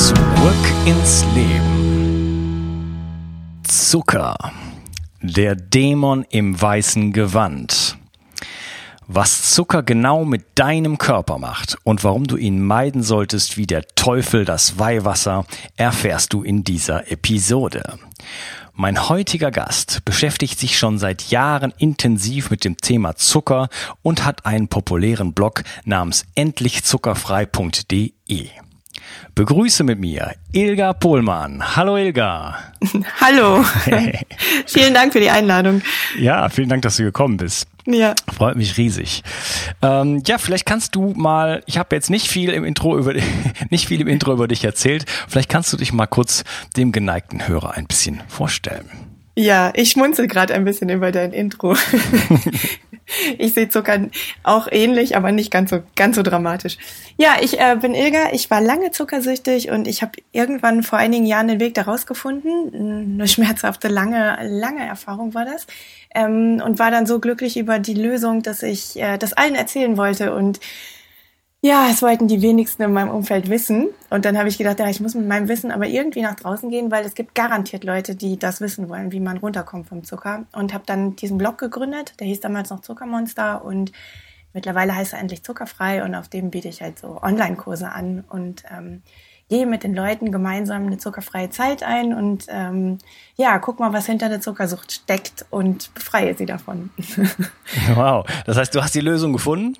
Zurück ins Leben. Zucker. Der Dämon im weißen Gewand. Was Zucker genau mit deinem Körper macht und warum du ihn meiden solltest wie der Teufel das Weihwasser, erfährst du in dieser Episode. Mein heutiger Gast beschäftigt sich schon seit Jahren intensiv mit dem Thema Zucker und hat einen populären Blog namens endlichzuckerfrei.de. Begrüße mit mir Ilga Pohlmann. Hallo Ilga. Hallo. vielen Dank für die Einladung. Ja, vielen Dank, dass du gekommen bist. Ja. Freut mich riesig. Ähm, ja, vielleicht kannst du mal, ich habe jetzt nicht viel im Intro über nicht viel im Intro über dich erzählt. Vielleicht kannst du dich mal kurz dem geneigten Hörer ein bisschen vorstellen. Ja, ich schmunzel gerade ein bisschen über dein Intro. ich sehe Zucker auch ähnlich, aber nicht ganz so ganz so dramatisch. Ja, ich äh, bin Ilga. Ich war lange zuckersüchtig und ich habe irgendwann vor einigen Jahren den Weg daraus gefunden. Eine schmerzhafte lange lange Erfahrung war das ähm, und war dann so glücklich über die Lösung, dass ich äh, das allen erzählen wollte und ja, es wollten die wenigsten in meinem Umfeld wissen. Und dann habe ich gedacht, ja, ich muss mit meinem Wissen aber irgendwie nach draußen gehen, weil es gibt garantiert Leute, die das wissen wollen, wie man runterkommt vom Zucker. Und habe dann diesen Blog gegründet, der hieß damals noch Zuckermonster und mittlerweile heißt er endlich zuckerfrei und auf dem biete ich halt so Online-Kurse an und ähm, gehe mit den Leuten gemeinsam eine zuckerfreie Zeit ein und ähm, ja, guck mal, was hinter der Zuckersucht steckt und befreie sie davon. wow, das heißt, du hast die Lösung gefunden?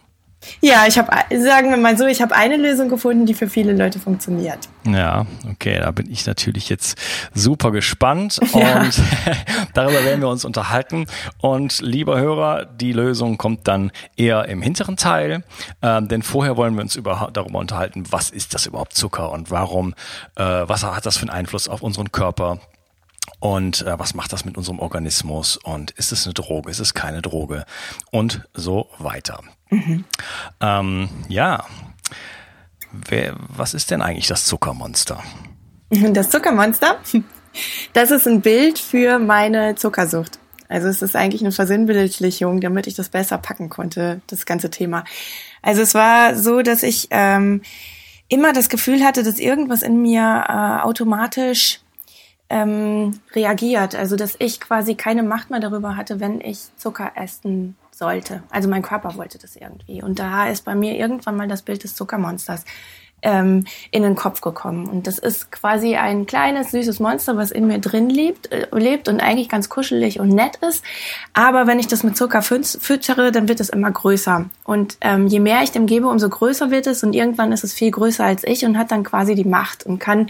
Ja, ich habe, sagen wir mal so, ich habe eine Lösung gefunden, die für viele Leute funktioniert. Ja, okay, da bin ich natürlich jetzt super gespannt ja. und darüber werden wir uns unterhalten. Und lieber Hörer, die Lösung kommt dann eher im hinteren Teil, ähm, denn vorher wollen wir uns über, darüber unterhalten, was ist das überhaupt Zucker und warum, äh, was hat das für einen Einfluss auf unseren Körper, und äh, was macht das mit unserem Organismus und ist es eine Droge, ist es keine Droge und so weiter. Mhm. Ähm, ja, Wer, was ist denn eigentlich das Zuckermonster? Das Zuckermonster, das ist ein Bild für meine Zuckersucht. Also es ist eigentlich eine Versinnbildlichung, damit ich das besser packen konnte, das ganze Thema. Also es war so, dass ich ähm, immer das Gefühl hatte, dass irgendwas in mir äh, automatisch ähm, reagiert. Also dass ich quasi keine Macht mehr darüber hatte, wenn ich Zucker essen sollte. Also mein Körper wollte das irgendwie. Und da ist bei mir irgendwann mal das Bild des Zuckermonsters ähm, in den Kopf gekommen. Und das ist quasi ein kleines, süßes Monster, was in mir drin lebt, äh, lebt und eigentlich ganz kuschelig und nett ist. Aber wenn ich das mit Zucker füttere, dann wird es immer größer. Und ähm, je mehr ich dem gebe, umso größer wird es. Und irgendwann ist es viel größer als ich und hat dann quasi die Macht und kann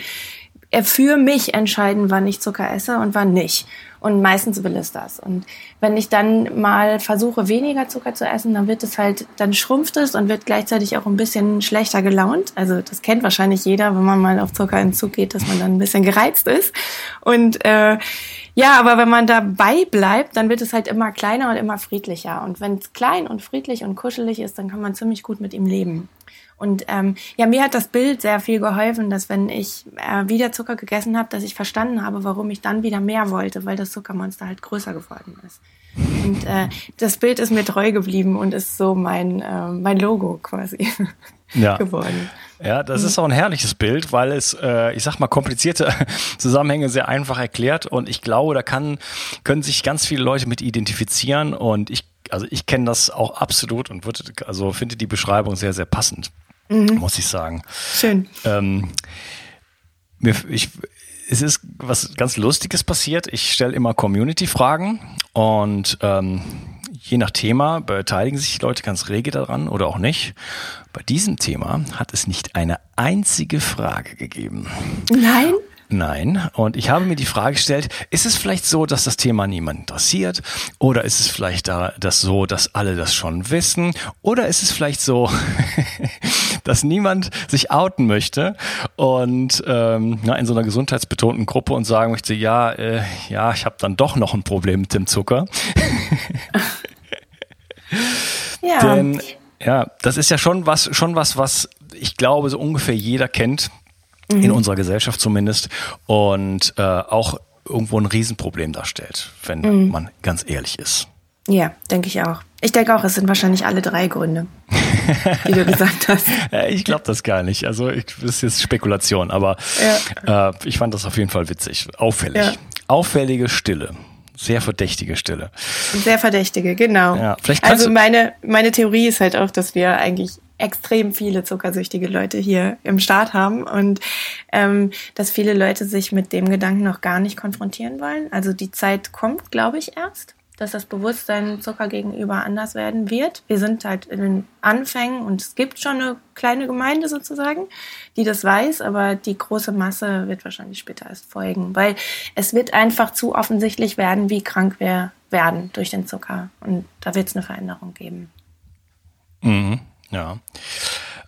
er für mich entscheiden, wann ich Zucker esse und wann nicht. Und meistens will es das. Und wenn ich dann mal versuche, weniger Zucker zu essen, dann wird es halt, dann schrumpft es und wird gleichzeitig auch ein bisschen schlechter gelaunt. Also das kennt wahrscheinlich jeder, wenn man mal auf Zuckerentzug geht, dass man dann ein bisschen gereizt ist. Und äh, ja, aber wenn man dabei bleibt, dann wird es halt immer kleiner und immer friedlicher. Und wenn es klein und friedlich und kuschelig ist, dann kann man ziemlich gut mit ihm leben. Und ähm, ja, mir hat das Bild sehr viel geholfen, dass wenn ich äh, wieder Zucker gegessen habe, dass ich verstanden habe, warum ich dann wieder mehr wollte, weil das Zuckermonster halt größer geworden ist. Und äh, das Bild ist mir treu geblieben und ist so mein, äh, mein Logo quasi ja. geworden. Ja, das ist auch ein herrliches Bild, weil es, äh, ich sag mal, komplizierte Zusammenhänge sehr einfach erklärt und ich glaube, da kann, können sich ganz viele Leute mit identifizieren und ich, also ich kenne das auch absolut und würde, also finde die Beschreibung sehr, sehr passend mhm. muss ich sagen. Schön. Ähm, mir, ich, es ist was ganz Lustiges passiert. Ich stelle immer Community-Fragen und ähm, je nach Thema beteiligen sich Leute ganz rege daran oder auch nicht. Bei diesem Thema hat es nicht eine einzige Frage gegeben. Nein? Nein. Und ich habe mir die Frage gestellt, ist es vielleicht so, dass das Thema niemand interessiert? Oder ist es vielleicht da, das so, dass alle das schon wissen? Oder ist es vielleicht so, dass niemand sich outen möchte und ähm, na, in so einer gesundheitsbetonten Gruppe und sagen möchte, ja, äh, ja, ich habe dann doch noch ein Problem mit dem Zucker. ja. Denn ja, das ist ja schon was, schon was, was ich glaube, so ungefähr jeder kennt mhm. in unserer Gesellschaft zumindest und äh, auch irgendwo ein Riesenproblem darstellt, wenn mhm. man ganz ehrlich ist. Ja, denke ich auch. Ich denke auch, es sind wahrscheinlich alle drei Gründe, wie du gesagt hast. ich glaube das gar nicht. Also ich, das ist jetzt Spekulation, aber ja. äh, ich fand das auf jeden Fall witzig, auffällig. Ja. Auffällige Stille. Sehr verdächtige Stille. Sehr verdächtige, genau. Ja, vielleicht also meine, meine Theorie ist halt auch, dass wir eigentlich extrem viele zuckersüchtige Leute hier im Staat haben und ähm, dass viele Leute sich mit dem Gedanken noch gar nicht konfrontieren wollen. Also die Zeit kommt, glaube ich, erst dass das Bewusstsein Zucker gegenüber anders werden wird. Wir sind halt in den Anfängen und es gibt schon eine kleine Gemeinde sozusagen, die das weiß, aber die große Masse wird wahrscheinlich später erst folgen, weil es wird einfach zu offensichtlich werden, wie krank wir werden durch den Zucker und da wird es eine Veränderung geben. Mhm, ja.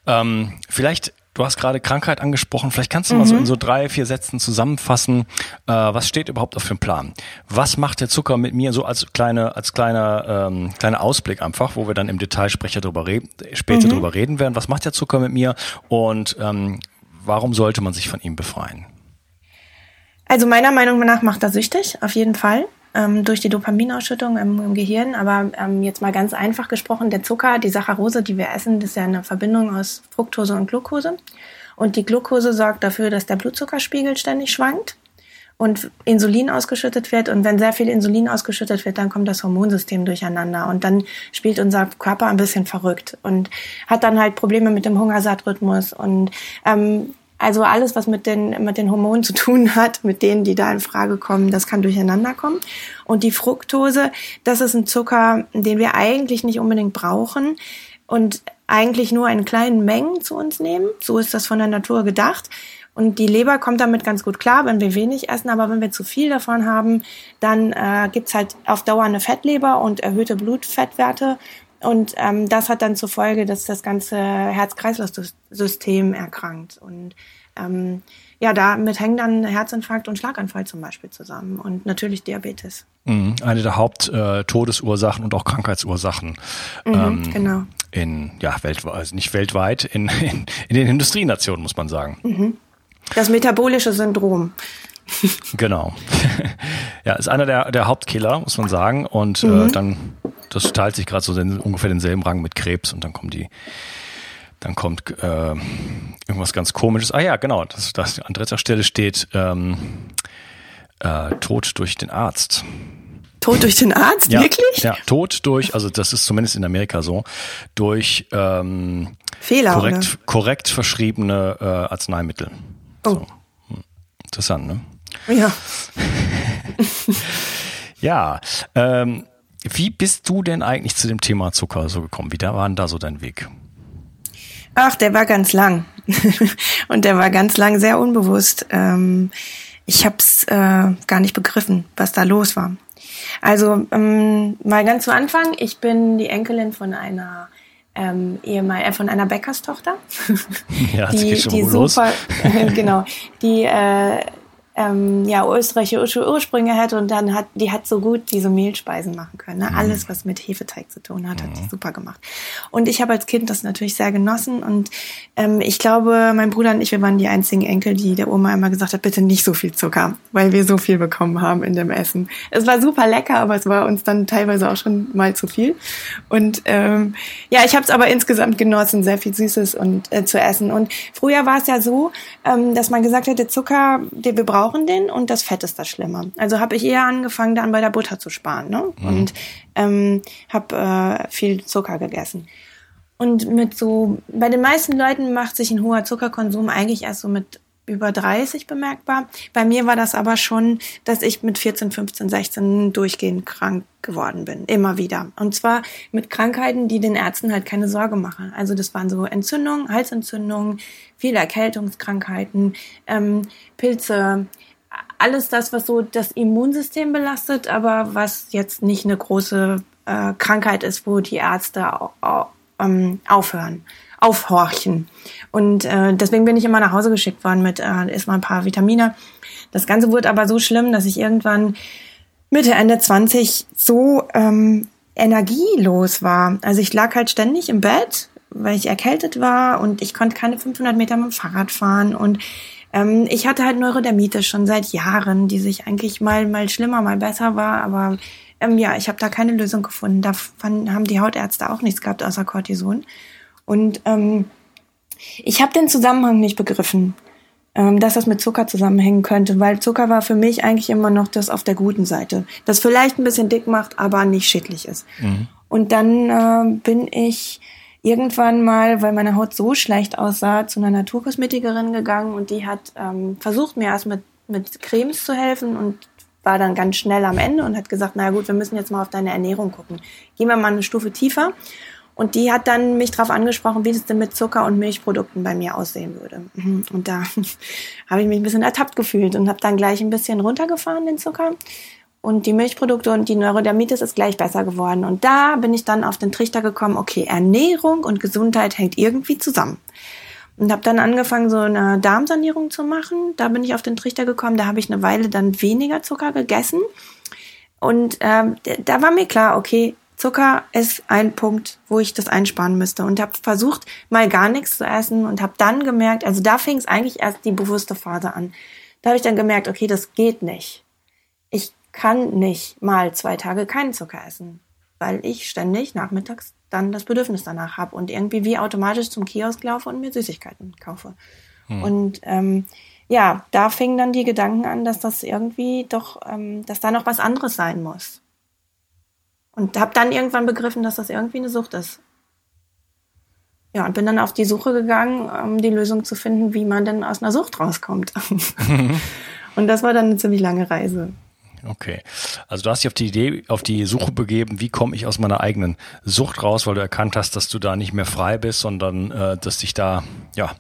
Ähm, vielleicht Du hast gerade Krankheit angesprochen. Vielleicht kannst du mhm. mal so in so drei, vier Sätzen zusammenfassen. Äh, was steht überhaupt auf dem Plan? Was macht der Zucker mit mir so als kleine, als kleiner, ähm, kleiner Ausblick einfach, wo wir dann im Detail sprecher drüber reden, später mhm. drüber reden werden. Was macht der Zucker mit mir und ähm, warum sollte man sich von ihm befreien? Also meiner Meinung nach macht er süchtig, auf jeden Fall ähm, durch die Dopaminausschüttung im, im Gehirn. Aber ähm, jetzt mal ganz einfach gesprochen, der Zucker, die Saccharose, die wir essen, das ist ja eine Verbindung aus Fructose und Glucose. Und die Glucose sorgt dafür, dass der Blutzuckerspiegel ständig schwankt und Insulin ausgeschüttet wird. Und wenn sehr viel Insulin ausgeschüttet wird, dann kommt das Hormonsystem durcheinander. Und dann spielt unser Körper ein bisschen verrückt und hat dann halt Probleme mit dem Hungersattrhythmus und ähm, also alles, was mit den, mit den Hormonen zu tun hat, mit denen, die da in Frage kommen, das kann durcheinander kommen. Und die Fructose, das ist ein Zucker, den wir eigentlich nicht unbedingt brauchen und eigentlich nur in kleinen Mengen zu uns nehmen. So ist das von der Natur gedacht. Und die Leber kommt damit ganz gut klar, wenn wir wenig essen, aber wenn wir zu viel davon haben, dann äh, gibt's halt auf Dauer eine Fettleber und erhöhte Blutfettwerte. Und ähm, das hat dann zur Folge, dass das ganze Herz-Kreislauf-System erkrankt. Und ähm, ja, damit hängen dann Herzinfarkt und Schlaganfall zum Beispiel zusammen und natürlich Diabetes. Mhm, eine der Haupttodesursachen äh, und auch Krankheitsursachen. Mhm, ähm, genau. In, ja, weltweit, also nicht weltweit, in, in, in den Industrienationen, muss man sagen. Mhm. Das metabolische Syndrom. genau. ja, ist einer der, der Hauptkiller, muss man sagen. Und äh, mhm. dann, das teilt sich gerade so den, ungefähr denselben Rang mit Krebs und dann kommen die dann kommt äh, irgendwas ganz Komisches. Ah ja, genau. Das, das an dritter Stelle steht ähm, äh, Tod durch den Arzt. Tod durch den Arzt? Ja, Wirklich? Ja, Tod durch, also das ist zumindest in Amerika so, durch ähm, Fehler, korrekt, oder? korrekt verschriebene äh, Arzneimittel. Oh. So. Hm. Interessant, ne? Ja. ja. Ähm, wie bist du denn eigentlich zu dem Thema Zucker so gekommen? Wie da war denn da so dein Weg? Ach, der war ganz lang. und der war ganz lang sehr unbewusst. Ähm, ich habe es äh, gar nicht begriffen, was da los war. Also ähm, mal ganz zu Anfang, ich bin die Enkelin von einer ähm, ehemal äh, von einer Bäckerstochter, ja, die, die super, genau, die äh, ähm, ja, österreichische Ursprünge hat und dann hat, die hat so gut diese Mehlspeisen machen können. Ne? Mhm. Alles, was mit Hefeteig zu tun hat, mhm. hat die super gemacht. Und ich habe als Kind das natürlich sehr genossen und ähm, ich glaube, mein Bruder und ich, wir waren die einzigen Enkel, die der Oma immer gesagt hat, bitte nicht so viel Zucker, weil wir so viel bekommen haben in dem Essen. Es war super lecker, aber es war uns dann teilweise auch schon mal zu viel. Und ähm, ja, ich habe es aber insgesamt genossen, sehr viel Süßes und äh, zu essen. Und früher war es ja so, ähm, dass man gesagt hat, der Zucker, den wir brauchen, brauchen den und das Fett ist das Schlimme. Also habe ich eher angefangen, dann bei der Butter zu sparen ne? Mhm. und ähm, habe äh, viel Zucker gegessen. Und mit so, bei den meisten Leuten macht sich ein hoher Zuckerkonsum eigentlich erst so mit über 30 bemerkbar. Bei mir war das aber schon, dass ich mit 14, 15, 16 durchgehend krank geworden bin. Immer wieder. Und zwar mit Krankheiten, die den Ärzten halt keine Sorge machen. Also das waren so Entzündungen, Halsentzündungen, viele Erkältungskrankheiten, ähm, Pilze, alles das, was so das Immunsystem belastet, aber was jetzt nicht eine große äh, Krankheit ist, wo die Ärzte ähm, aufhören, aufhorchen. Und äh, deswegen bin ich immer nach Hause geschickt worden mit äh, erstmal ein paar Vitamine. Das Ganze wurde aber so schlimm, dass ich irgendwann Mitte, Ende 20 so ähm, energielos war. Also ich lag halt ständig im Bett, weil ich erkältet war und ich konnte keine 500 Meter mit dem Fahrrad fahren und ähm, ich hatte halt Neurodermitis schon seit Jahren, die sich eigentlich mal mal schlimmer, mal besser war, aber ähm, ja, ich habe da keine Lösung gefunden. Davon haben die Hautärzte auch nichts gehabt außer Cortison. Und ähm, ich habe den Zusammenhang nicht begriffen, ähm, dass das mit Zucker zusammenhängen könnte, weil Zucker war für mich eigentlich immer noch das auf der guten Seite, das vielleicht ein bisschen dick macht, aber nicht schädlich ist. Mhm. Und dann äh, bin ich irgendwann mal, weil meine Haut so schlecht aussah, zu einer Naturkosmetikerin gegangen und die hat ähm, versucht, mir erst mit, mit Cremes zu helfen und war dann ganz schnell am Ende und hat gesagt, na gut, wir müssen jetzt mal auf deine Ernährung gucken. Gehen wir mal eine Stufe tiefer. Und die hat dann mich darauf angesprochen, wie es denn mit Zucker und Milchprodukten bei mir aussehen würde. Mhm. Und da habe ich mich ein bisschen ertappt gefühlt und habe dann gleich ein bisschen runtergefahren den Zucker. Und die Milchprodukte und die Neurodermitis ist gleich besser geworden. Und da bin ich dann auf den Trichter gekommen, okay, Ernährung und Gesundheit hängt irgendwie zusammen. Und habe dann angefangen, so eine Darmsanierung zu machen. Da bin ich auf den Trichter gekommen. Da habe ich eine Weile dann weniger Zucker gegessen. Und ähm, da war mir klar, okay, Zucker ist ein Punkt, wo ich das einsparen müsste. Und habe versucht, mal gar nichts zu essen und habe dann gemerkt, also da fing es eigentlich erst die bewusste Phase an. Da habe ich dann gemerkt, okay, das geht nicht. Ich kann nicht mal zwei Tage keinen Zucker essen, weil ich ständig nachmittags dann das Bedürfnis danach habe und irgendwie wie automatisch zum Kiosk laufe und mir Süßigkeiten kaufe. Hm. Und ähm, ja, da fingen dann die Gedanken an, dass das irgendwie doch, ähm, dass da noch was anderes sein muss. Und habe dann irgendwann begriffen, dass das irgendwie eine Sucht ist. Ja, und bin dann auf die Suche gegangen, um die Lösung zu finden, wie man denn aus einer Sucht rauskommt. und das war dann eine ziemlich lange Reise. Okay. Also du hast dich auf die Idee, auf die Suche begeben, wie komme ich aus meiner eigenen Sucht raus, weil du erkannt hast, dass du da nicht mehr frei bist, sondern äh, dass dich da, ja,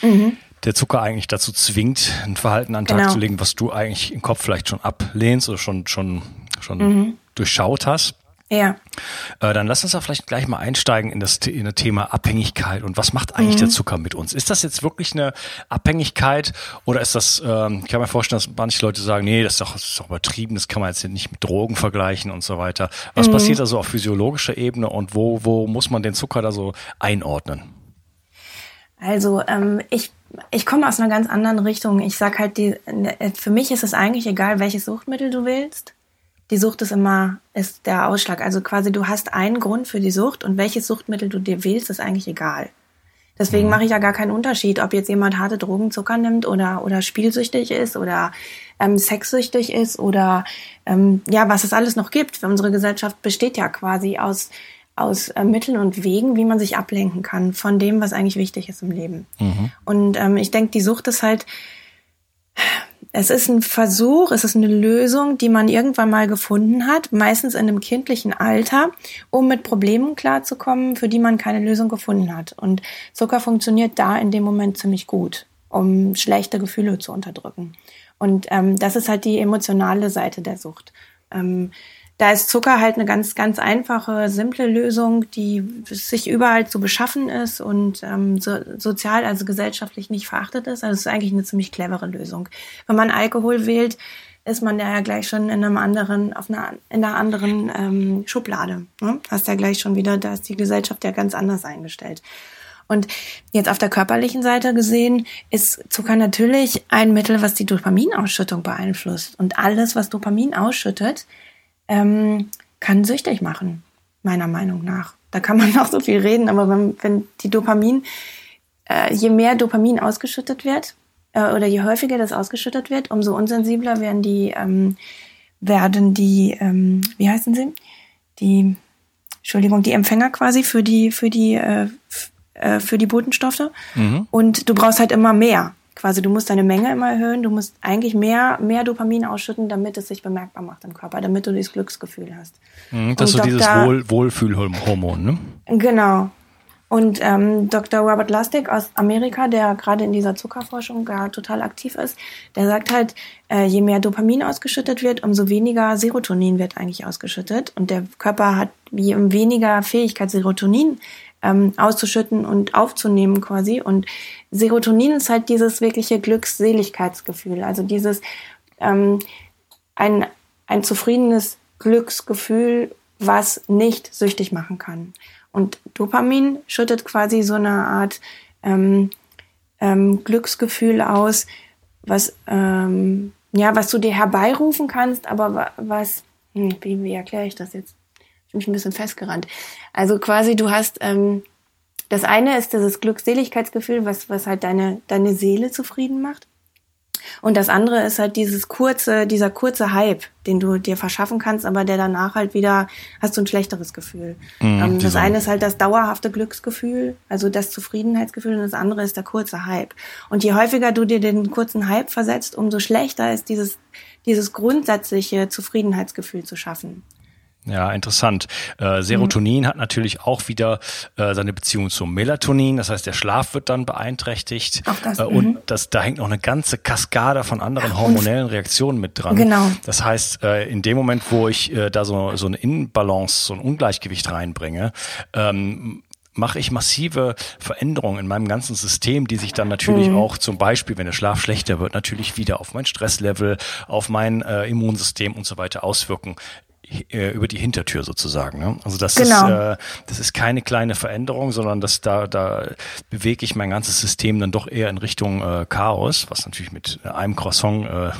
mhm. der Zucker eigentlich dazu zwingt, ein Verhalten an den Tag genau. zu legen, was du eigentlich im Kopf vielleicht schon ablehnst oder schon, schon, schon mhm. Durchschaut hast. Ja. Äh, dann lass uns da vielleicht gleich mal einsteigen in das, in das Thema Abhängigkeit und was macht eigentlich mhm. der Zucker mit uns? Ist das jetzt wirklich eine Abhängigkeit oder ist das, ähm, ich kann mir vorstellen, dass manche Leute sagen, nee, das ist doch, das ist doch übertrieben, das kann man jetzt nicht mit Drogen vergleichen und so weiter. Was mhm. passiert da so auf physiologischer Ebene und wo, wo muss man den Zucker da so einordnen? Also ähm, ich ich komme aus einer ganz anderen Richtung. Ich sag halt, die, für mich ist es eigentlich egal, welches Suchtmittel du wählst die Sucht ist immer, ist der Ausschlag. Also quasi du hast einen Grund für die Sucht und welches Suchtmittel du dir wählst, ist eigentlich egal. Deswegen mhm. mache ich ja gar keinen Unterschied, ob jetzt jemand harte Drogen, Zucker nimmt oder, oder spielsüchtig ist oder ähm, sexsüchtig ist oder ähm, ja, was es alles noch gibt. Unsere Gesellschaft besteht ja quasi aus, aus äh, Mitteln und Wegen, wie man sich ablenken kann von dem, was eigentlich wichtig ist im Leben. Mhm. Und ähm, ich denke, die Sucht ist halt, es ist ein Versuch, es ist eine Lösung, die man irgendwann mal gefunden hat, meistens in einem kindlichen Alter, um mit Problemen klarzukommen, für die man keine Lösung gefunden hat. Und Zucker funktioniert da in dem Moment ziemlich gut, um schlechte Gefühle zu unterdrücken. Und ähm, das ist halt die emotionale Seite der Sucht. Ähm, da ist Zucker halt eine ganz, ganz einfache, simple Lösung, die sich überall zu beschaffen ist und ähm, so, sozial, also gesellschaftlich nicht verachtet ist. Also es ist eigentlich eine ziemlich clevere Lösung. Wenn man Alkohol wählt, ist man ja gleich schon in einem anderen, auf einer, in einer anderen ähm, Schublade. Ne? Hast ja gleich schon wieder, da ist die Gesellschaft ja ganz anders eingestellt. Und jetzt auf der körperlichen Seite gesehen ist Zucker natürlich ein Mittel, was die Dopaminausschüttung beeinflusst. Und alles, was Dopamin ausschüttet, ähm, kann süchtig machen, meiner Meinung nach. Da kann man noch so viel reden, aber wenn, wenn die Dopamin, äh, je mehr Dopamin ausgeschüttet wird, äh, oder je häufiger das ausgeschüttet wird, umso unsensibler werden die, ähm, werden die, ähm, wie heißen sie? Die, Entschuldigung, die Empfänger quasi für die, für die, äh, äh für die Botenstoffe. Mhm. Und du brauchst halt immer mehr quasi, du musst deine Menge immer erhöhen, du musst eigentlich mehr, mehr Dopamin ausschütten, damit es sich bemerkbar macht im Körper, damit du dieses Glücksgefühl hast. Mhm, das ist so dieses Wohl, Wohlfühlhormon, ne? Genau. Und ähm, Dr. Robert Lustig aus Amerika, der gerade in dieser Zuckerforschung gar total aktiv ist, der sagt halt, äh, je mehr Dopamin ausgeschüttet wird, umso weniger Serotonin wird eigentlich ausgeschüttet. Und der Körper hat je weniger Fähigkeit, Serotonin ähm, auszuschütten und aufzunehmen quasi. Und Serotonin ist halt dieses wirkliche Glückseligkeitsgefühl, also dieses ähm, ein, ein zufriedenes Glücksgefühl, was nicht süchtig machen kann. Und Dopamin schüttet quasi so eine Art ähm, ähm, Glücksgefühl aus, was ähm, ja, was du dir herbeirufen kannst, aber was, hm, wie, wie erkläre ich das jetzt? Ich bin mich ein bisschen festgerannt. Also quasi, du hast ähm, das eine ist dieses Glückseligkeitsgefühl, was, was halt deine, deine Seele zufrieden macht. Und das andere ist halt dieses kurze, dieser kurze Hype, den du dir verschaffen kannst, aber der danach halt wieder hast du ein schlechteres Gefühl. Mm, ähm, das eine ist halt das dauerhafte Glücksgefühl, also das Zufriedenheitsgefühl, und das andere ist der kurze Hype. Und je häufiger du dir den kurzen Hype versetzt, umso schlechter ist dieses, dieses grundsätzliche Zufriedenheitsgefühl zu schaffen. Ja, interessant. Äh, Serotonin mhm. hat natürlich auch wieder äh, seine Beziehung zum Melatonin, das heißt, der Schlaf wird dann beeinträchtigt. Auch das, äh, und mhm. das, da hängt noch eine ganze Kaskade von anderen hormonellen Reaktionen mit dran. Genau. Das heißt, äh, in dem Moment, wo ich äh, da so, so eine Inbalance, so ein Ungleichgewicht reinbringe, ähm, mache ich massive Veränderungen in meinem ganzen System, die sich dann natürlich mhm. auch zum Beispiel, wenn der Schlaf schlechter wird, natürlich wieder auf mein Stresslevel, auf mein äh, Immunsystem und so weiter auswirken. Äh, über die Hintertür sozusagen. Ne? Also das genau. ist äh, das ist keine kleine Veränderung, sondern das da da bewege ich mein ganzes System dann doch eher in Richtung äh, Chaos, was natürlich mit einem Croissant äh,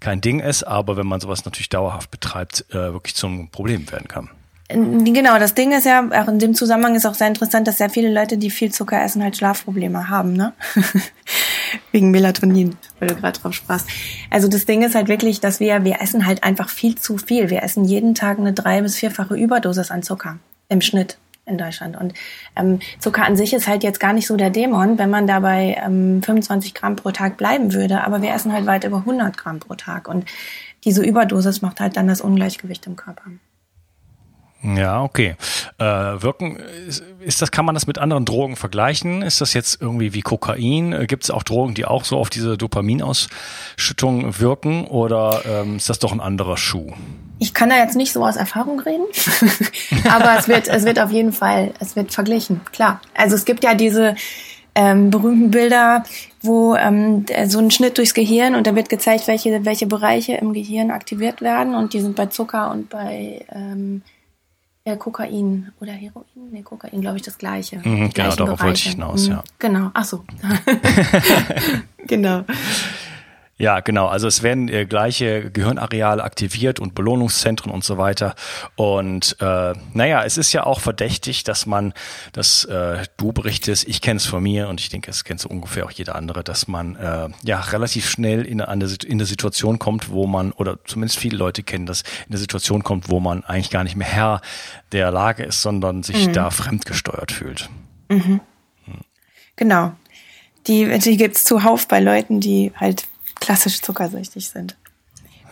kein Ding ist, aber wenn man sowas natürlich dauerhaft betreibt, äh, wirklich zum Problem werden kann. Genau, das Ding ist ja, auch in dem Zusammenhang ist auch sehr interessant, dass sehr viele Leute, die viel Zucker essen, halt Schlafprobleme haben, ne? Wegen Melatonin, weil du gerade drauf sprachst. Also das Ding ist halt wirklich, dass wir, wir essen halt einfach viel zu viel. Wir essen jeden Tag eine drei- bis vierfache Überdosis an Zucker im Schnitt in Deutschland. Und ähm, Zucker an sich ist halt jetzt gar nicht so der Dämon, wenn man dabei ähm, 25 Gramm pro Tag bleiben würde. Aber wir essen halt weit über 100 Gramm pro Tag. Und diese Überdosis macht halt dann das Ungleichgewicht im Körper. Ja, okay. Äh, wirken, ist das, kann man das mit anderen Drogen vergleichen? Ist das jetzt irgendwie wie Kokain? Äh, Gibt es auch Drogen, die auch so auf diese Dopaminausschüttung wirken oder ähm, ist das doch ein anderer Schuh? Ich kann da jetzt nicht so aus Erfahrung reden, aber es wird, es wird auf jeden Fall, es wird verglichen, klar. Also es gibt ja diese ähm, berühmten Bilder, wo ähm, so ein Schnitt durchs Gehirn und da wird gezeigt, welche, welche Bereiche im Gehirn aktiviert werden und die sind bei Zucker und bei ähm, äh, Kokain oder Heroin? Nee, Kokain, glaube ich, das gleiche. Mhm, genau, darauf wollte ich hinaus, mhm. ja. Genau, ach so. genau. Ja, genau. Also es werden äh, gleiche Gehirnareale aktiviert und Belohnungszentren und so weiter. Und äh, naja, es ist ja auch verdächtig, dass man, dass äh, du berichtest, ich kenne es von mir und ich denke, es kennt so ungefähr auch jeder andere, dass man äh, ja relativ schnell in eine, in eine Situation kommt, wo man, oder zumindest viele Leute kennen das, in eine Situation kommt, wo man eigentlich gar nicht mehr Herr der Lage ist, sondern sich mhm. da fremdgesteuert fühlt. Mhm. Genau. Die, die gibt's zuhauf bei Leuten, die halt klassisch zuckersüchtig sind.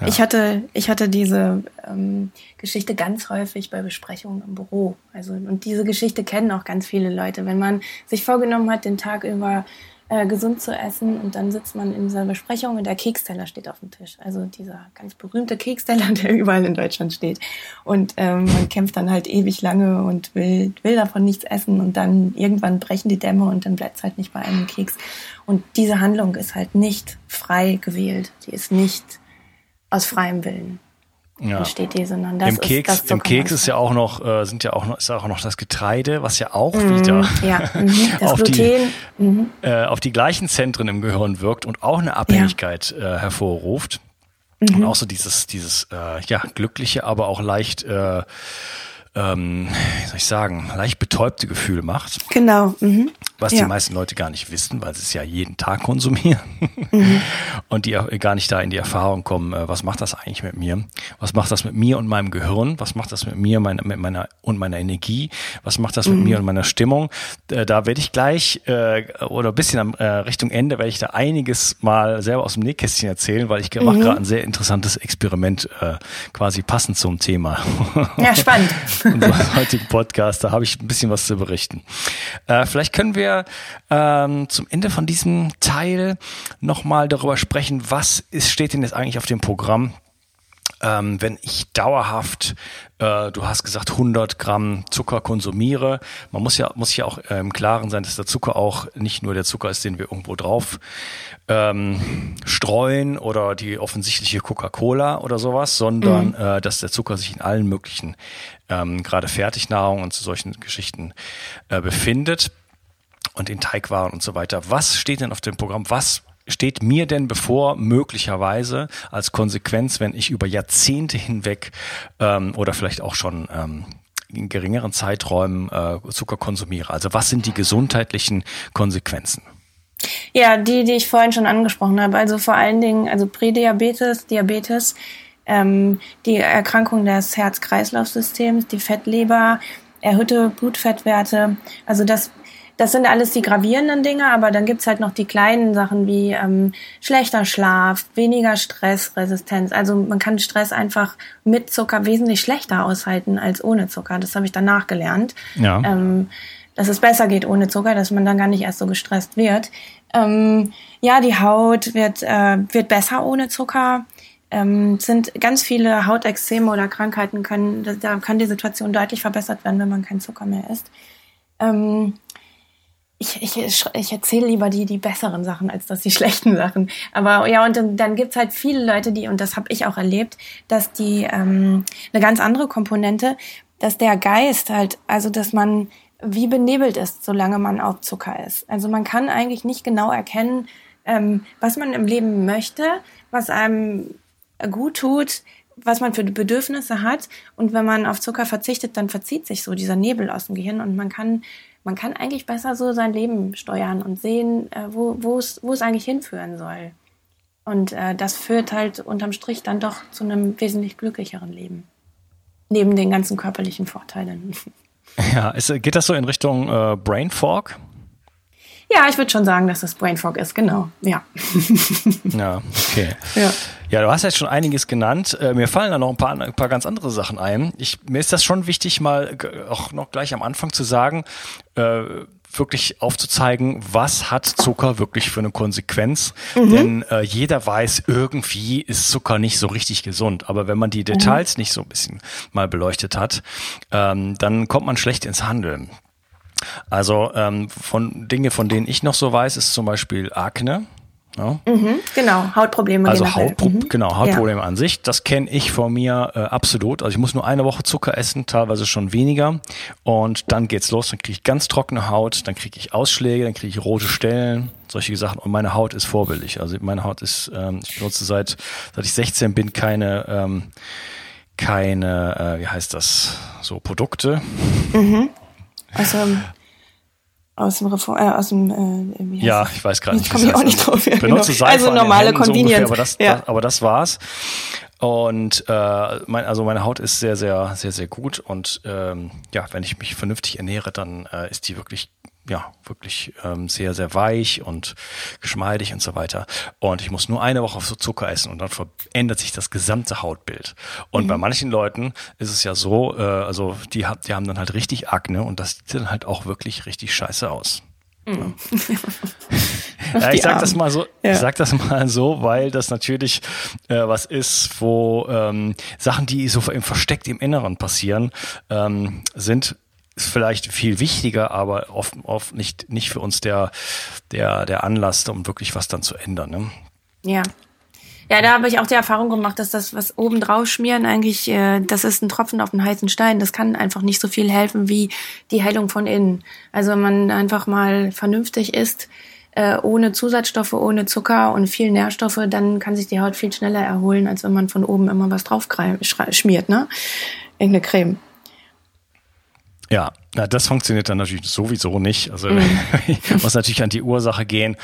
Ja. Ich hatte, ich hatte diese ähm, Geschichte ganz häufig bei Besprechungen im Büro. Also und diese Geschichte kennen auch ganz viele Leute. Wenn man sich vorgenommen hat, den Tag über äh, gesund zu essen und dann sitzt man in dieser Besprechung und der Keksteller steht auf dem Tisch. Also dieser ganz berühmte Keksteller, der überall in Deutschland steht. Und ähm, man kämpft dann halt ewig lange und will, will davon nichts essen und dann irgendwann brechen die Dämme und dann bleibt es halt nicht bei einem Keks. Und diese Handlung ist halt nicht frei gewählt. Die ist nicht aus freiem Willen ja. entsteht die, sondern das Im Keks, ist das Im Keks ist ja auch noch, äh, sind ja auch noch, ist auch noch das Getreide, was ja auch mm, wieder ja. mhm. auf, Gluten. Die, mhm. äh, auf die gleichen Zentren im Gehirn wirkt und auch eine Abhängigkeit ja. äh, hervorruft. Mhm. Und auch so dieses, dieses äh, ja, glückliche, aber auch leicht äh, ähm, wie soll ich sagen, leicht betäubte Gefühl macht. Genau. Mhm. Was ja. die meisten Leute gar nicht wissen, weil sie es ja jeden Tag konsumieren. Mhm. Und die gar nicht da in die Erfahrung kommen, äh, was macht das eigentlich mit mir? Was macht das mit mir und meinem Gehirn? Was macht das mit mir mein, mit meiner, und meiner Energie? Was macht das mit mhm. mir und meiner Stimmung? Äh, da werde ich gleich, äh, oder ein bisschen am, äh, Richtung Ende, werde ich da einiges mal selber aus dem Nähkästchen erzählen, weil ich mhm. mache gerade ein sehr interessantes Experiment, äh, quasi passend zum Thema. Ja, spannend. Unseres heutigen Podcast, da habe ich ein bisschen was zu berichten. Äh, vielleicht können wir ähm, zum Ende von diesem Teil nochmal darüber sprechen, was ist, steht denn jetzt eigentlich auf dem Programm ähm, wenn ich dauerhaft, äh, du hast gesagt, 100 Gramm Zucker konsumiere, man muss ja, muss ja auch äh, im Klaren sein, dass der Zucker auch nicht nur der Zucker ist, den wir irgendwo drauf ähm, streuen oder die offensichtliche Coca-Cola oder sowas, sondern mhm. äh, dass der Zucker sich in allen möglichen, ähm, gerade Fertignahrung und zu solchen Geschichten äh, befindet und in Teigwaren und so weiter. Was steht denn auf dem Programm? Was steht mir denn bevor, möglicherweise als Konsequenz, wenn ich über Jahrzehnte hinweg ähm, oder vielleicht auch schon ähm, in geringeren Zeiträumen äh, Zucker konsumiere? Also was sind die gesundheitlichen Konsequenzen? Ja, die, die ich vorhin schon angesprochen habe. Also vor allen Dingen, also Prädiabetes, Diabetes, ähm, die Erkrankung des Herz-Kreislauf-Systems, die Fettleber, erhöhte Blutfettwerte. Also das das sind alles die gravierenden Dinge, aber dann gibt's halt noch die kleinen Sachen wie ähm, schlechter Schlaf, weniger Stressresistenz. Also man kann Stress einfach mit Zucker wesentlich schlechter aushalten als ohne Zucker. Das habe ich danach gelernt. Ja. Ähm, dass es besser geht ohne Zucker, dass man dann gar nicht erst so gestresst wird. Ähm, ja, die Haut wird, äh, wird besser ohne Zucker. Ähm, sind ganz viele Hautexzeme oder Krankheiten können, da kann die Situation deutlich verbessert werden, wenn man kein Zucker mehr isst. Ähm, ich, ich, ich erzähle lieber die, die besseren Sachen, als dass die schlechten Sachen. Aber ja, und dann, dann gibt's halt viele Leute, die, und das habe ich auch erlebt, dass die ähm, eine ganz andere Komponente, dass der Geist halt, also dass man wie benebelt ist, solange man auf Zucker ist. Also man kann eigentlich nicht genau erkennen, ähm, was man im Leben möchte, was einem gut tut, was man für Bedürfnisse hat. Und wenn man auf Zucker verzichtet, dann verzieht sich so dieser Nebel aus dem Gehirn und man kann man kann eigentlich besser so sein Leben steuern und sehen, äh, wo, es, wo es eigentlich hinführen soll. Und äh, das führt halt unterm Strich dann doch zu einem wesentlich glücklicheren Leben. Neben den ganzen körperlichen Vorteilen. Ja, ist, geht das so in Richtung äh, Brain Fog? Ja, ich würde schon sagen, dass das Brain Fog ist, genau. Ja. Ja, okay. Ja. Ja, du hast jetzt schon einiges genannt. Äh, mir fallen da noch ein paar, ein paar ganz andere Sachen ein. Ich, mir ist das schon wichtig, mal auch noch gleich am Anfang zu sagen, äh, wirklich aufzuzeigen, was hat Zucker wirklich für eine Konsequenz. Mhm. Denn äh, jeder weiß, irgendwie ist Zucker nicht so richtig gesund. Aber wenn man die Details mhm. nicht so ein bisschen mal beleuchtet hat, ähm, dann kommt man schlecht ins Handeln. Also ähm, von Dinge, von denen ich noch so weiß, ist zum Beispiel Akne. Ja. Mhm, genau, Hautprobleme. Also Hautpro mhm. genau, Hautprobleme ja. an sich, das kenne ich von mir äh, absolut. Also ich muss nur eine Woche Zucker essen, teilweise schon weniger. Und dann geht's los, dann kriege ich ganz trockene Haut, dann kriege ich Ausschläge, dann kriege ich rote Stellen, solche Sachen. Und meine Haut ist vorbildlich. Also meine Haut ist, ähm, ich benutze seit, seit ich 16 bin keine, ähm, keine, äh, wie heißt das, so Produkte. Mhm. Also aus dem Reform, äh, aus dem äh, ja, ich weiß gerade nicht. Ich komme auch nicht drauf. Ja, benutze genau. also normale Convenience. So ungefähr, aber das, ja. das, aber das war's. Und äh, mein, also meine Haut ist sehr, sehr, sehr, sehr gut. Und ähm, ja, wenn ich mich vernünftig ernähre, dann äh, ist die wirklich ja, wirklich ähm, sehr, sehr weich und geschmeidig und so weiter. Und ich muss nur eine Woche auf so Zucker essen und dann verändert sich das gesamte Hautbild. Und mhm. bei manchen Leuten ist es ja so, äh, also die, die haben dann halt richtig Akne und das sieht dann halt auch wirklich richtig scheiße aus. Mhm. Ja. ja, ich sag das mal so, ja. ich sag das mal so, weil das natürlich äh, was ist, wo ähm, Sachen, die so im versteckt im Inneren passieren, ähm, sind ist vielleicht viel wichtiger, aber oft, oft nicht, nicht für uns der, der, der Anlass, um wirklich was dann zu ändern. Ne? Ja. Ja, da habe ich auch die Erfahrung gemacht, dass das, was oben drauf schmieren, eigentlich, äh, das ist ein Tropfen auf den heißen Stein. Das kann einfach nicht so viel helfen wie die Heilung von innen. Also wenn man einfach mal vernünftig isst, äh, ohne Zusatzstoffe, ohne Zucker und viel Nährstoffe, dann kann sich die Haut viel schneller erholen, als wenn man von oben immer was drauf schmiert, ne? Irgendeine Creme. Ja, na, das funktioniert dann natürlich sowieso nicht. Also mhm. muss natürlich an die Ursache gehen.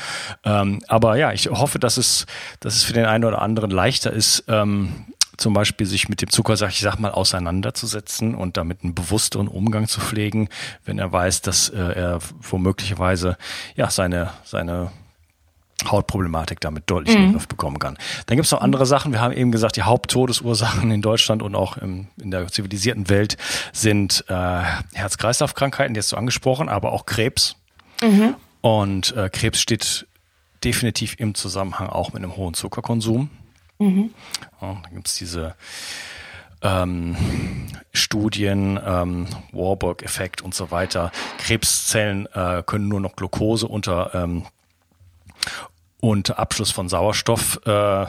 Ähm, aber ja, ich hoffe, dass es, dass es für den einen oder anderen leichter ist, ähm, zum Beispiel sich mit dem Zucker, sag ich sag mal, auseinanderzusetzen und damit einen bewussteren Umgang zu pflegen, wenn er weiß, dass äh, er womöglicherweise ja seine seine Hautproblematik damit deutlich in den mhm. Griff bekommen kann. Dann gibt es noch andere Sachen. Wir haben eben gesagt, die Haupttodesursachen in Deutschland und auch im, in der zivilisierten Welt sind äh, Herz-Kreislauf-Krankheiten, die hast du angesprochen, aber auch Krebs. Mhm. Und äh, Krebs steht definitiv im Zusammenhang auch mit einem hohen Zuckerkonsum. Mhm. Ja, dann gibt es diese ähm, Studien, ähm, Warburg-Effekt und so weiter. Krebszellen äh, können nur noch Glucose unter ähm, und Abschluss von Sauerstoff äh,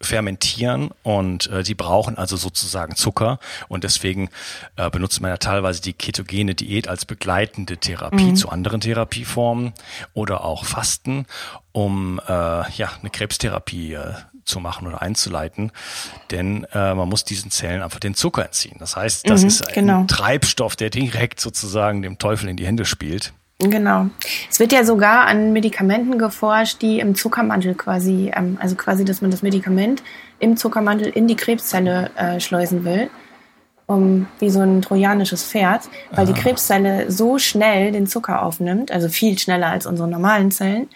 fermentieren und äh, die brauchen also sozusagen Zucker und deswegen äh, benutzt man ja teilweise die ketogene Diät als begleitende Therapie mhm. zu anderen Therapieformen oder auch Fasten, um äh, ja eine Krebstherapie äh, zu machen oder einzuleiten, denn äh, man muss diesen Zellen einfach den Zucker entziehen. Das heißt, das mhm, ist ein genau. Treibstoff, der direkt sozusagen dem Teufel in die Hände spielt. Genau. Es wird ja sogar an Medikamenten geforscht, die im Zuckermantel quasi, ähm, also quasi, dass man das Medikament im Zuckermantel in die Krebszelle äh, schleusen will, um wie so ein trojanisches Pferd, weil Aha. die Krebszelle so schnell den Zucker aufnimmt, also viel schneller als unsere normalen Zellen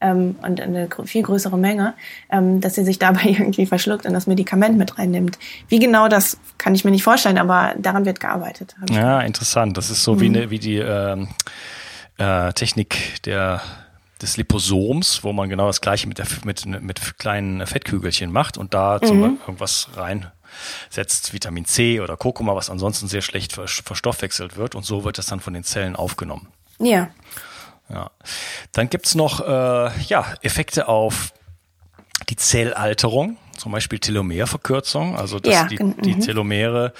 ähm, und eine viel größere Menge, ähm, dass sie sich dabei irgendwie verschluckt und das Medikament mit reinnimmt. Wie genau das kann ich mir nicht vorstellen, aber daran wird gearbeitet. Ja, interessant. Das ist so mhm. wie, eine, wie die ähm äh, Technik der des Liposoms, wo man genau das gleiche mit, der, mit, mit kleinen Fettkügelchen macht und da mhm. irgendwas reinsetzt, Vitamin C oder Kurkuma, was ansonsten sehr schlecht verstoffwechselt wird und so wird das dann von den Zellen aufgenommen. Ja. Ja. Dann gibt's noch äh, ja, Effekte auf die Zellalterung zum Beispiel Telomerverkürzung, also dass ja, die, die mhm. Telomere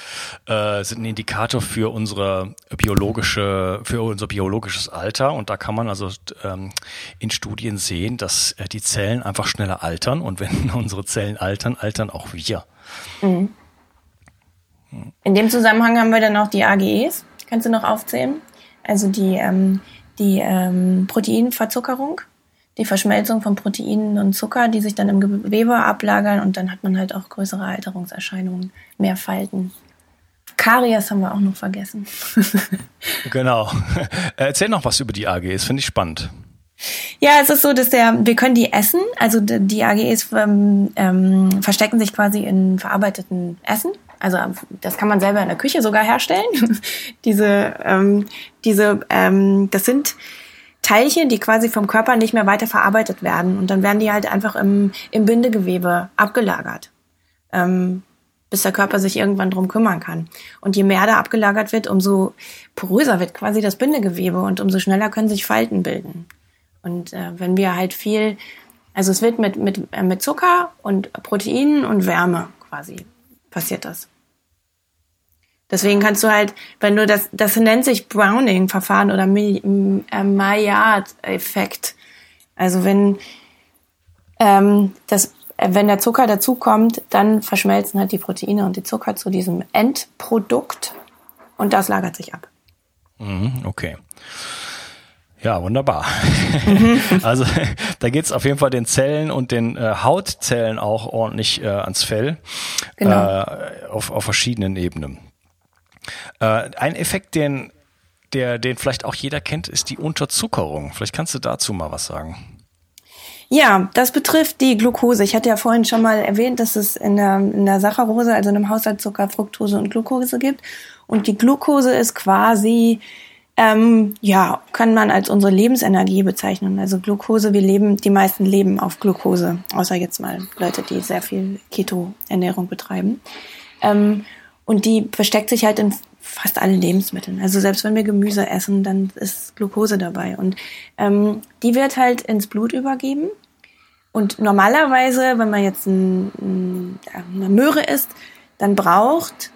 äh, sind ein Indikator für unsere biologische, für unser biologisches Alter und da kann man also ähm, in Studien sehen, dass äh, die Zellen einfach schneller altern und wenn unsere Zellen altern, altern auch wir. Mhm. In dem Zusammenhang haben wir dann auch die AGEs. Kannst du noch aufzählen? Also die, ähm, die ähm, Proteinverzuckerung die Verschmelzung von Proteinen und Zucker, die sich dann im Gewebe ablagern und dann hat man halt auch größere Alterungserscheinungen, mehr Falten. Karies haben wir auch noch vergessen. genau. Erzähl noch was über die AGs, finde ich spannend. Ja, es ist so, dass der, wir können die essen, also die AGEs ähm, ähm, verstecken sich quasi in verarbeiteten Essen. Also das kann man selber in der Küche sogar herstellen. diese, ähm, diese, ähm, das sind Teilchen, die quasi vom Körper nicht mehr weiter verarbeitet werden. Und dann werden die halt einfach im, im Bindegewebe abgelagert. Ähm, bis der Körper sich irgendwann drum kümmern kann. Und je mehr da abgelagert wird, umso poröser wird quasi das Bindegewebe und umso schneller können sich Falten bilden. Und äh, wenn wir halt viel, also es wird mit, mit, äh, mit Zucker und Proteinen und Wärme quasi passiert das. Deswegen kannst du halt, wenn du das, das nennt sich Browning-Verfahren oder äh, Maillard-Effekt. Also wenn ähm, das, äh, wenn der Zucker dazukommt, dann verschmelzen halt die Proteine und die Zucker zu diesem Endprodukt und das lagert sich ab. Mhm, okay. Ja, wunderbar. Mhm. also da geht's auf jeden Fall den Zellen und den äh, Hautzellen auch ordentlich äh, ans Fell genau. äh, auf, auf verschiedenen Ebenen. Äh, ein Effekt, den, der, den vielleicht auch jeder kennt, ist die Unterzuckerung. Vielleicht kannst du dazu mal was sagen. Ja, das betrifft die Glucose. Ich hatte ja vorhin schon mal erwähnt, dass es in der, in der Saccharose, also in einem Haushaltszucker, Fructose und Glucose gibt. Und die Glucose ist quasi, ähm, ja, kann man als unsere Lebensenergie bezeichnen. Also Glucose, wir leben, die meisten leben auf Glucose, außer jetzt mal Leute, die sehr viel Keto-Ernährung betreiben. Ähm, und die versteckt sich halt in fast allen Lebensmitteln. Also selbst wenn wir Gemüse essen, dann ist Glucose dabei. Und ähm, die wird halt ins Blut übergeben. Und normalerweise, wenn man jetzt ein, ein, eine Möhre isst, dann braucht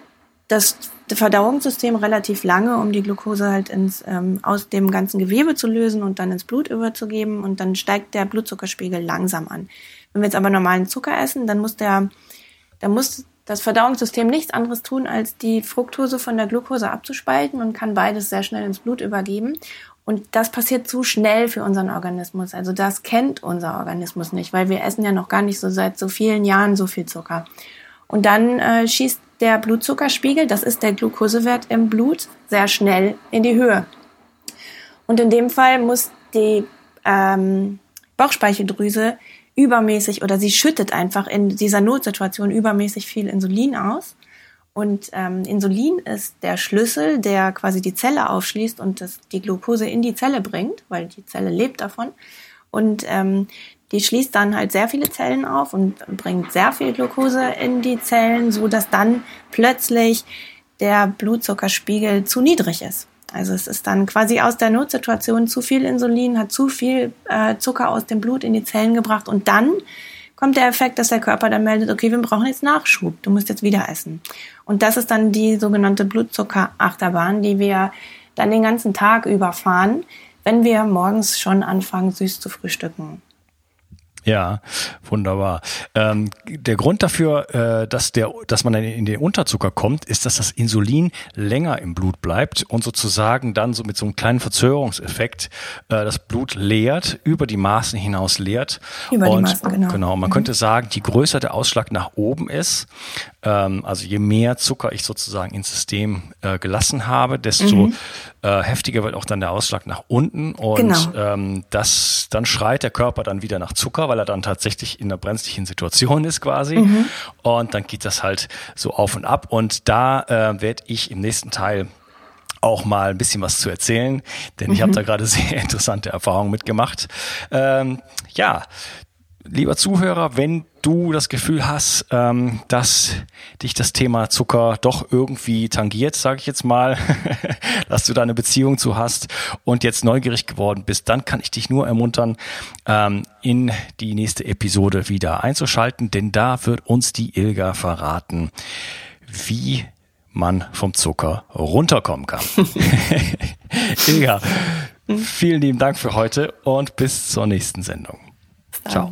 das Verdauungssystem relativ lange, um die Glucose halt ins, ähm, aus dem ganzen Gewebe zu lösen und dann ins Blut überzugeben. Und dann steigt der Blutzuckerspiegel langsam an. Wenn wir jetzt aber normalen Zucker essen, dann muss der, dann muss das Verdauungssystem nichts anderes tun, als die Fructose von der Glucose abzuspalten und kann beides sehr schnell ins Blut übergeben. Und das passiert zu schnell für unseren Organismus. Also das kennt unser Organismus nicht, weil wir essen ja noch gar nicht so seit so vielen Jahren so viel Zucker. Und dann äh, schießt der Blutzuckerspiegel, das ist der Glukosewert im Blut, sehr schnell in die Höhe. Und in dem Fall muss die ähm, Bauchspeicheldrüse übermäßig oder sie schüttet einfach in dieser Notsituation übermäßig viel Insulin aus. Und ähm, Insulin ist der Schlüssel, der quasi die Zelle aufschließt und das, die Glucose in die Zelle bringt, weil die Zelle lebt davon. Und ähm, die schließt dann halt sehr viele Zellen auf und bringt sehr viel Glucose in die Zellen, so dass dann plötzlich der Blutzuckerspiegel zu niedrig ist. Also es ist dann quasi aus der Notsituation zu viel Insulin, hat zu viel äh, Zucker aus dem Blut in die Zellen gebracht und dann kommt der Effekt, dass der Körper dann meldet, okay, wir brauchen jetzt Nachschub, du musst jetzt wieder essen. Und das ist dann die sogenannte Blutzuckerachterbahn, die wir dann den ganzen Tag überfahren, wenn wir morgens schon anfangen, süß zu frühstücken. Ja, wunderbar. Ähm, der Grund dafür, äh, dass, der, dass man in den Unterzucker kommt, ist, dass das Insulin länger im Blut bleibt und sozusagen dann so mit so einem kleinen Verzögerungseffekt äh, das Blut leert, über die Maßen hinaus leert. Über und, die Maßen, genau. Genau, man mhm. könnte sagen, je größer der Ausschlag nach oben ist, ähm, also je mehr Zucker ich sozusagen ins System äh, gelassen habe, desto mhm. äh, heftiger wird auch dann der Ausschlag nach unten und genau. ähm, das dann schreit der Körper dann wieder nach Zucker, weil er dann tatsächlich in einer brenzlichen Situation ist quasi mhm. und dann geht das halt so auf und ab und da äh, werde ich im nächsten Teil auch mal ein bisschen was zu erzählen, denn mhm. ich habe da gerade sehr interessante Erfahrungen mitgemacht. Ähm, ja, lieber Zuhörer, wenn du das Gefühl hast, ähm, dass dich das Thema Zucker doch irgendwie tangiert, sage ich jetzt mal, dass du da eine Beziehung zu hast und jetzt neugierig geworden bist, dann kann ich dich nur ermuntern, ähm, in die nächste Episode wieder einzuschalten, denn da wird uns die Ilga verraten, wie man vom Zucker runterkommen kann. Ilga, vielen lieben Dank für heute und bis zur nächsten Sendung. Ciao.